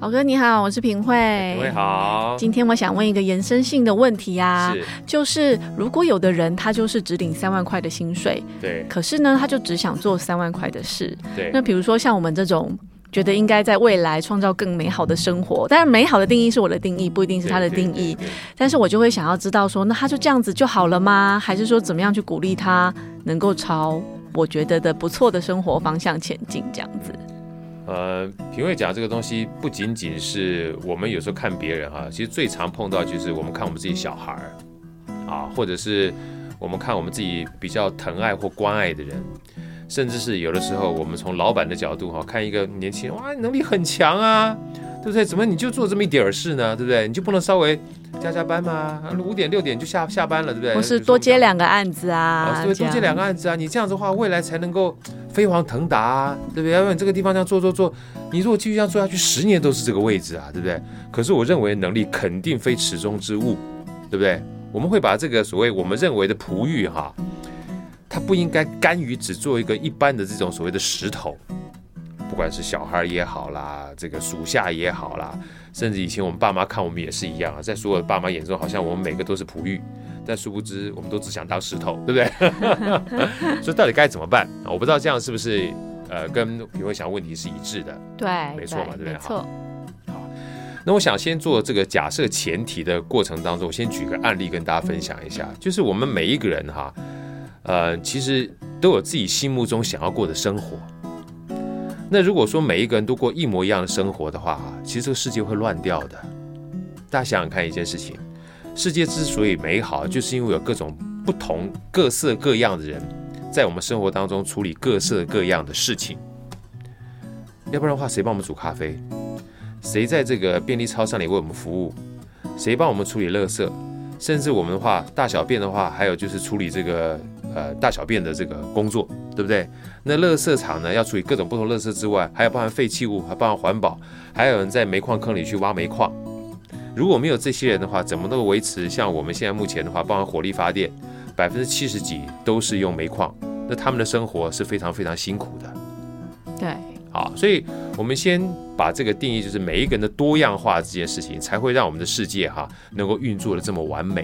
郝哥你好，我是平慧。品慧好。今天我想问一个延伸性的问题啊，是就是如果有的人他就是只领三万块的薪水，对，可是呢他就只想做三万块的事，对。那比如说像我们这种觉得应该在未来创造更美好的生活，但是美好的定义是我的定义，不一定是他的定义。对对对对，但是我就会想要知道说，那他就这样子就好了吗？还是说怎么样去鼓励他能够朝我觉得的不错的生活方向前进？这样子。呃，品味奖这个东西不仅仅是我们有时候看别人哈，其实最常碰到就是我们看我们自己小孩儿啊，或者是我们看我们自己比较疼爱或关爱的人，甚至是有的时候我们从老板的角度哈，看一个年轻人哇，能力很强啊，对不对？怎么你就做这么一点儿事呢？对不对？你就不能稍微加加班吗？五点六点就下下班了，对不对？不是多接两个案子啊？对，多接两个案子啊，你这样子的话，未来才能够。飞黄腾达啊，对不对？要不然你这个地方这样做做做，你如果继续这样做下去，十年都是这个位置啊，对不对？可是我认为能力肯定非池中之物，对不对？我们会把这个所谓我们认为的璞玉哈，它不应该甘于只做一个一般的这种所谓的石头，不管是小孩也好啦，这个属下也好啦，甚至以前我们爸妈看我们也是一样啊，在所有的爸妈眼中，好像我们每个都是璞玉。但殊不知，我们都只想当石头，对不对？所以到底该怎么办？我不知道这样是不是呃，跟品慧想问题是一致的？对，没错嘛，对不对？没错。好，那我想先做这个假设前提的过程当中，我先举个案例跟大家分享一下，就是我们每一个人哈，呃，其实都有自己心目中想要过的生活。那如果说每一个人都过一模一样的生活的话，其实这个世界会乱掉的。大家想想看一件事情。世界之所以美好，就是因为有各种不同、各色各样的人，在我们生活当中处理各色各样的事情。要不然的话，谁帮我们煮咖啡？谁在这个便利超商里为我们服务？谁帮我们处理垃圾？甚至我们的话，大小便的话，还有就是处理这个呃大小便的这个工作，对不对？那垃圾场呢，要处理各种不同垃圾之外，还有包含废弃物，还包含环保，还有人在煤矿坑里去挖煤矿。如果没有这些人的话，怎么能够维持像我们现在目前的话，包含火力发电，百分之七十几都是用煤矿，那他们的生活是非常非常辛苦的。对，好，所以我们先把这个定义，就是每一个人的多样化这件事情，才会让我们的世界哈能够运作的这么完美。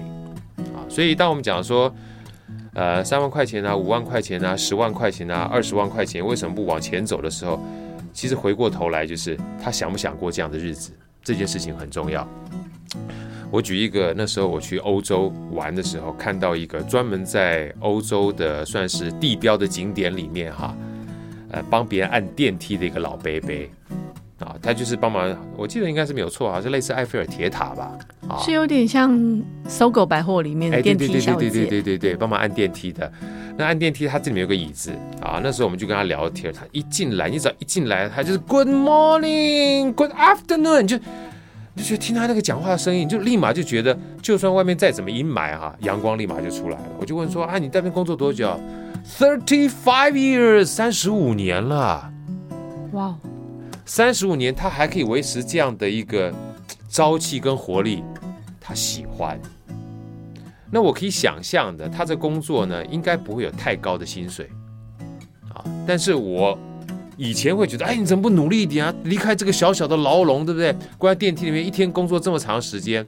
啊，所以当我们讲说，呃，三万块钱啊，五万块钱啊，十万块钱啊，二十万块钱，为什么不往前走的时候，其实回过头来就是他想不想过这样的日子。这件事情很重要。我举一个，那时候我去欧洲玩的时候，看到一个专门在欧洲的算是地标的景点里面哈，呃，帮别人按电梯的一个老伯伯啊，他就是帮忙，我记得应该是没有错，好像类似埃菲尔铁塔吧，啊，是有点像搜狗百货里面的电梯小姐，对对对对对对帮忙按电梯的。那按电梯，他这里面有个椅子啊，那时候我们就跟他聊天，他一进来，你只要一进来，他就是 Good morning，Good afternoon，就就就听他那个讲话的声音，就立马就觉得，就算外面再怎么阴霾哈、啊，阳光立马就出来了。我就问说啊，你在那边工作多久？Thirty five years，三十五年了。哇、三十五年，他还可以维持这样的一个朝气跟活力，他喜欢。那我可以想象的，他这工作呢，应该不会有太高的薪水，啊，但是我以前会觉得，哎，你怎么不努力一点啊？离开这个小小的牢笼，对不对？关在电梯里面，一天工作这么长时间。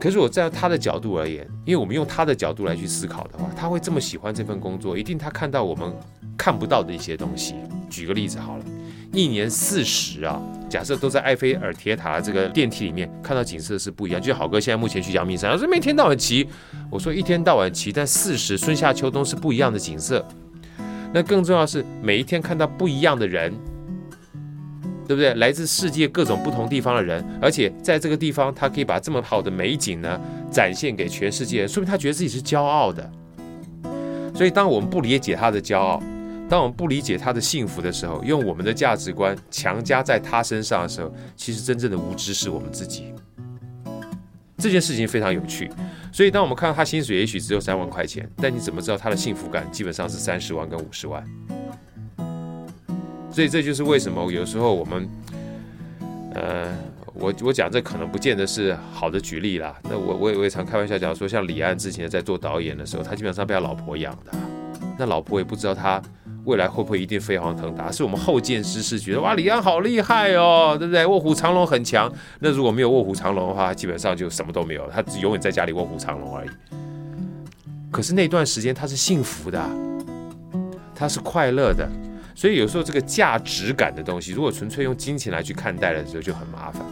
可是我在他的角度而言，因为我们用他的角度来去思考的话，他会这么喜欢这份工作，一定他看到我们看不到的一些东西。举个例子好了。一年四十啊，假设都在埃菲尔铁塔这个电梯里面看到景色是不一样。就好哥现在目前去阳明山，他说每天到晚骑，我说一天到晚骑，但四十春夏秋冬是不一样的景色。那更重要是每一天看到不一样的人，对不对？来自世界各种不同地方的人，而且在这个地方他可以把这么好的美景呢展现给全世界，说明他觉得自己是骄傲的。所以当我们不理解他的骄傲。当我们不理解他的幸福的时候，用我们的价值观强加在他身上的时候，其实真正的无知是我们自己。这件事情非常有趣，所以当我们看到他薪水也许只有三万块钱，但你怎么知道他的幸福感基本上是三十万跟五十万？所以这就是为什么有时候我们，呃，我我讲这可能不见得是好的举例啦。那我我也我也常开玩笑讲说，像李安之前在做导演的时候，他基本上被他老婆养的。那老婆也不知道他未来会不会一定飞黄腾达。是我们后见之师觉得哇，李安好厉害哦，对不对？卧虎藏龙很强。那如果没有卧虎藏龙的话，基本上就什么都没有，他只永远在家里卧虎藏龙而已。可是那段时间他是幸福的，他是快乐的。所以有时候这个价值感的东西，如果纯粹用金钱来去看待的时候，就很麻烦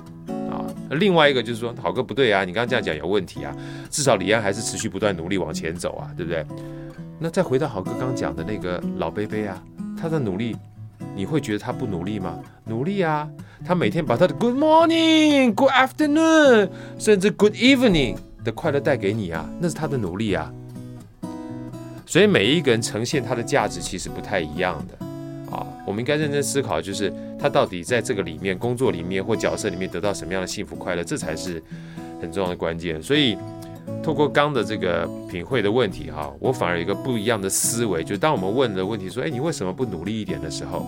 啊。另外一个就是说，好哥不对啊，你刚刚这样讲有问题啊。至少李安还是持续不断努力往前走啊，对不对？那再回到好哥刚讲的那个老贝贝啊，他的努力，你会觉得他不努力吗？努力啊，他每天把他的 Good morning、Good afternoon，甚至 Good evening 的快乐带给你啊，那是他的努力啊。所以每一个人呈现他的价值其实不太一样的。啊，我们应该认真思考，就是他到底在这个里面、工作里面或角色里面得到什么样的幸福快乐，这才是很重要的关键。所以，透过刚的这个品会的问题，哈，我反而有一个不一样的思维，就当我们问的问题说，哎，你为什么不努力一点的时候，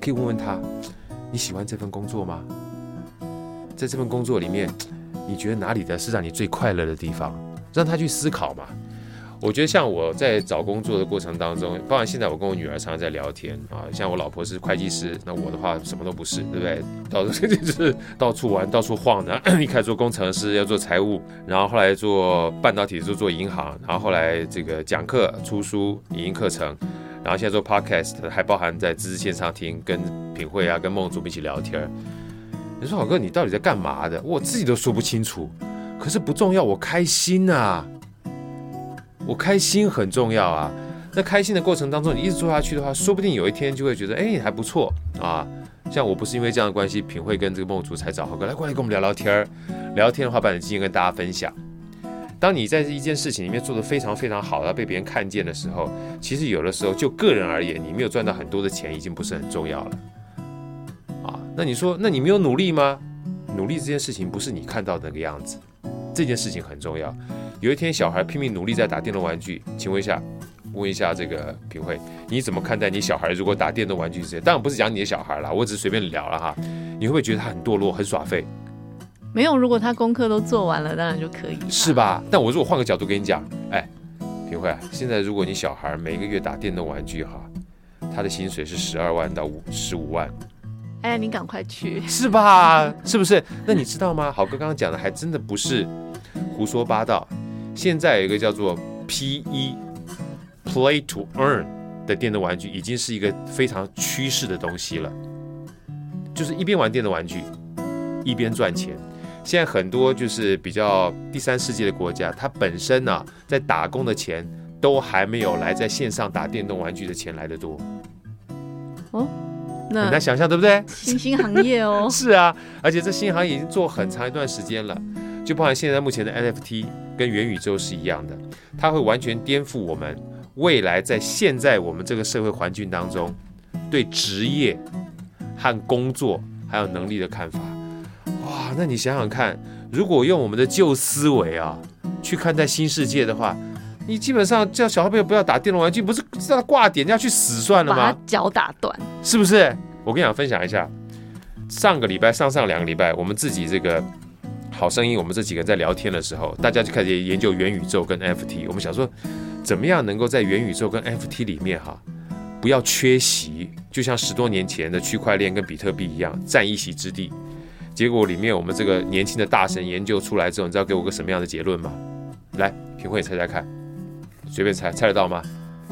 可以问问他，你喜欢这份工作吗？在这份工作里面，你觉得哪里的是让你最快乐的地方？让他去思考嘛。我觉得像我在找工作的过程当中，包括现在我跟我女儿常常在聊天啊，像我老婆是会计师，那我的话什么都不是，对不对？到处就是到处玩，到处晃的。一开始做工程师，要做财务，然后后来做半导体，就做银行，然后后来这个讲课、出书、影音课程，然后现在做 podcast，还包含在知识线上听，跟品慧啊、跟梦竹一起聊天。你说好哥，你到底在干嘛的？我自己都说不清楚，可是不重要，我开心啊。我开心很重要啊，那开心的过程当中，你一直做下去的话，说不定有一天就会觉得，哎，还不错啊。像我不是因为这样的关系，品慧跟这个梦竹才找郝哥来过来跟我们聊聊天儿，聊天的话，把你的经验跟大家分享。当你在一件事情里面做得非常非常好，要被别人看见的时候，其实有的时候就个人而言，你没有赚到很多的钱，已经不是很重要了。啊，那你说，那你没有努力吗？努力这件事情不是你看到的那个样子，这件事情很重要。有一天，小孩拼命努力在打电动玩具，请问一下，问一下这个品慧，你怎么看待你小孩如果打电动玩具这些？当然不是讲你的小孩啦，我只是随便聊了哈。你会不会觉得他很堕落、很耍废？没有，如果他功课都做完了，当然就可以，是吧？但我如果换个角度跟你讲，哎，品慧啊，现在如果你小孩每个月打电动玩具哈，他的薪水是十二万到五十五万，哎，你赶快去，是吧？是不是？那你知道吗？好哥刚刚讲的还真的不是胡说八道。现在有一个叫做 P.E.（Play to Earn） 的电动玩具，已经是一个非常趋势的东西了。就是一边玩电动玩具，一边赚钱。现在很多就是比较第三世界的国家，它本身呢、啊，在打工的钱都还没有来在线上打电动玩具的钱来得多。哦，那很难想象，对不对？新兴行业哦。是啊，而且这新行业已经做很长一段时间了。就包含现在目前的 NFT 跟元宇宙是一样的，它会完全颠覆我们未来在现在我们这个社会环境当中对职业和工作还有能力的看法。哇，那你想想看，如果用我们的旧思维啊去看待新世界的话，你基本上叫小朋友不要打电动玩具，不是让他挂点要去死算了吗？把他脚打断，是不是？我跟你讲，分享一下，上个礼拜、上上两个礼拜，我们自己这个。好声音，我们这几个人在聊天的时候，大家就开始研究元宇宙跟 NFT。我们想说，怎么样能够在元宇宙跟 NFT 里面哈，不要缺席，就像十多年前的区块链跟比特币一样，占一席之地。结果里面我们这个年轻的大神研究出来之后，你知道给我个什么样的结论吗？来，品慧猜猜看，随便猜，猜得到吗？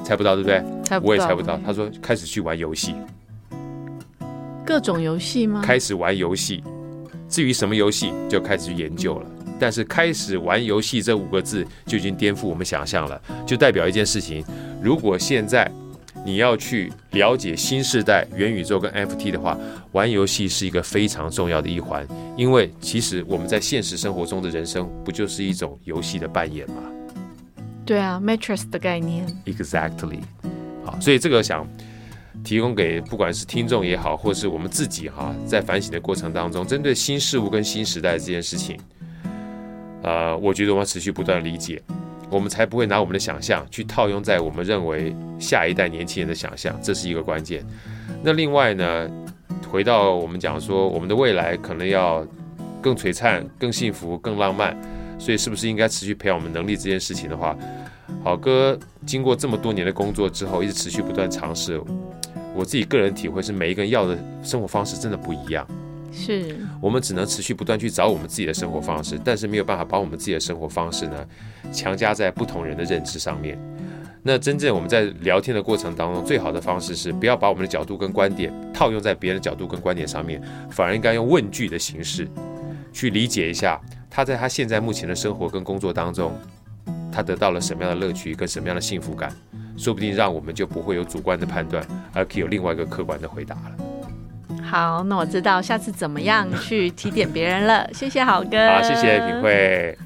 猜不到，对不对？猜不到。我也猜不到。他说开始去玩游戏，各种游戏吗？开始玩游戏。至于什么游戏，就开始去研究了。但是开始玩游戏这五个字就已经颠覆我们想象了，就代表一件事情：如果现在你要去了解新时代元宇宙跟 FT 的话，玩游戏是一个非常重要的一环。因为其实我们在现实生活中的人生，不就是一种游戏的扮演吗？对啊，Matrix 的概念。Exactly。好，所以这个想。提供给不管是听众也好，或是我们自己哈，在反省的过程当中，针对新事物跟新时代这件事情，呃，我觉得我们要持续不断理解，我们才不会拿我们的想象去套用在我们认为下一代年轻人的想象，这是一个关键。那另外呢，回到我们讲说，我们的未来可能要更璀璨、更幸福、更浪漫，所以是不是应该持续培养我们能力这件事情的话，好哥经过这么多年的工作之后，一直持续不断尝试。我自己个人体会是，每一个人要的生活方式真的不一样。是我们只能持续不断去找我们自己的生活方式，但是没有办法把我们自己的生活方式呢强加在不同人的认知上面。那真正我们在聊天的过程当中，最好的方式是不要把我们的角度跟观点套用在别人的角度跟观点上面，反而应该用问句的形式去理解一下他在他现在目前的生活跟工作当中，他得到了什么样的乐趣跟什么样的幸福感，说不定让我们就不会有主观的判断，而可以有另外一个客观的回答了。好，那我知道下次怎么样去提点别人了。谢谢好哥，好，谢谢品慧。